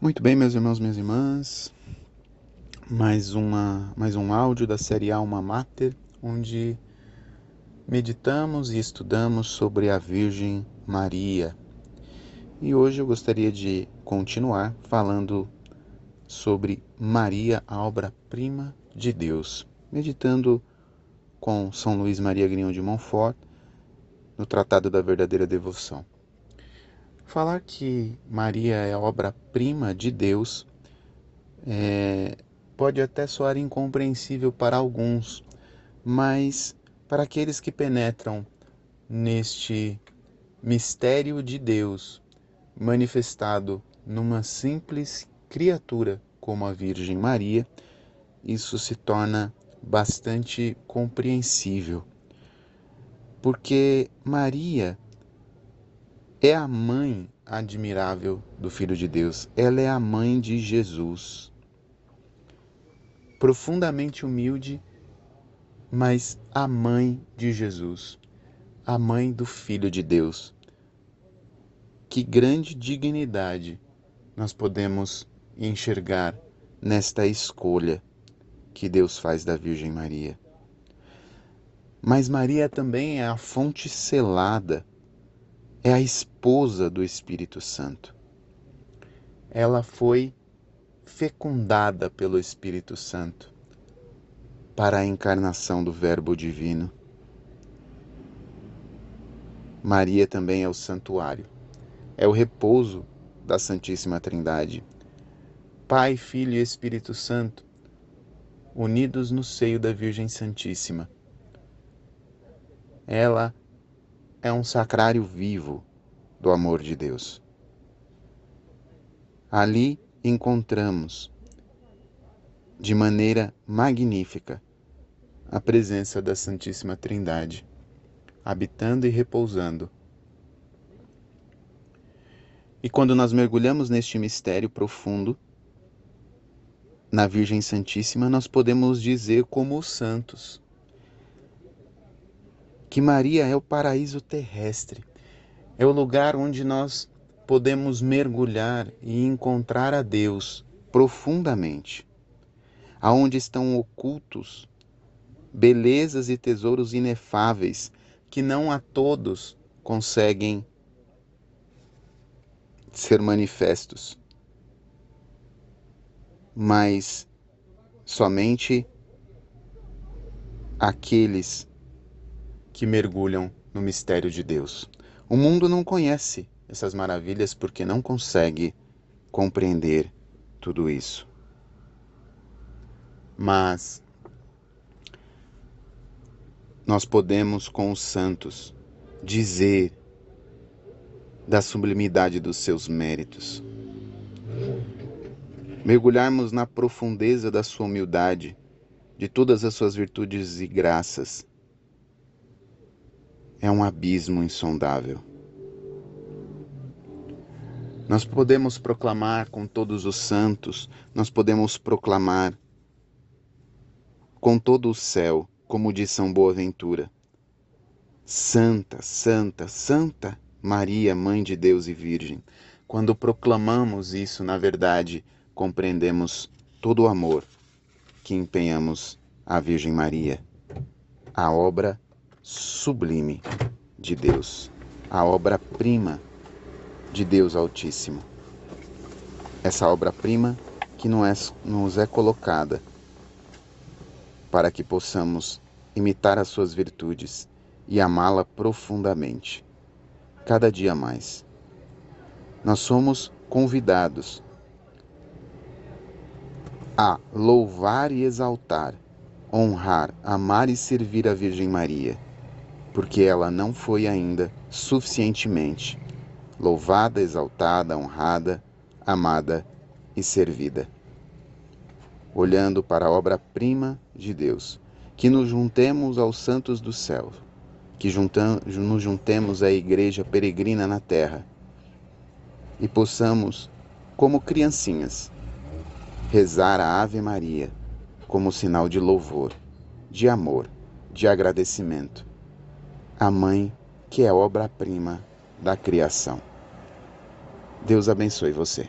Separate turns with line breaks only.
Muito bem, meus irmãos, minhas irmãs. Mais, uma, mais um áudio da série Alma Mater, onde meditamos e estudamos sobre a Virgem Maria. E hoje eu gostaria de continuar falando sobre Maria, a obra-prima de Deus, meditando com São Luís Maria Grignon de Montfort no Tratado da Verdadeira Devoção. Falar que Maria é obra-prima de Deus é, pode até soar incompreensível para alguns, mas para aqueles que penetram neste mistério de Deus manifestado numa simples criatura como a Virgem Maria, isso se torna bastante compreensível. Porque Maria é a mãe admirável do Filho de Deus. Ela é a mãe de Jesus. Profundamente humilde, mas a mãe de Jesus, a mãe do Filho de Deus. Que grande dignidade nós podemos enxergar nesta escolha que Deus faz da Virgem Maria. Mas Maria também é a fonte selada é a esposa do Espírito Santo. Ela foi fecundada pelo Espírito Santo para a encarnação do Verbo Divino. Maria também é o santuário, é o repouso da Santíssima Trindade. Pai, Filho e Espírito Santo, unidos no seio da Virgem Santíssima. Ela é um sacrário vivo do amor de Deus. Ali encontramos, de maneira magnífica, a presença da Santíssima Trindade, habitando e repousando. E quando nós mergulhamos neste mistério profundo, na Virgem Santíssima, nós podemos dizer, como os santos, que Maria é o paraíso terrestre, é o lugar onde nós podemos mergulhar e encontrar a Deus profundamente, aonde estão ocultos belezas e tesouros inefáveis que não a todos conseguem ser manifestos, mas somente aqueles que mergulham no mistério de Deus. O mundo não conhece essas maravilhas porque não consegue compreender tudo isso. Mas nós podemos, com os santos, dizer da sublimidade dos seus méritos, mergulharmos na profundeza da sua humildade, de todas as suas virtudes e graças, é um abismo insondável. Nós podemos proclamar com todos os santos, nós podemos proclamar com todo o céu, como diz São Boaventura: Santa, Santa, Santa Maria, Mãe de Deus e Virgem. Quando proclamamos isso, na verdade, compreendemos todo o amor que empenhamos à Virgem Maria, a obra sublime de Deus, a obra-prima de Deus Altíssimo. Essa obra-prima que é, nos é colocada para que possamos imitar as suas virtudes e amá-la profundamente, cada dia mais. Nós somos convidados a louvar e exaltar, honrar, amar e servir a Virgem Maria porque ela não foi ainda suficientemente louvada, exaltada, honrada, amada e servida. Olhando para a obra-prima de Deus, que nos juntemos aos santos do céu, que nos juntemos à igreja peregrina na terra e possamos, como criancinhas, rezar a Ave Maria como sinal de louvor, de amor, de agradecimento a mãe que é obra-prima da criação. Deus abençoe você.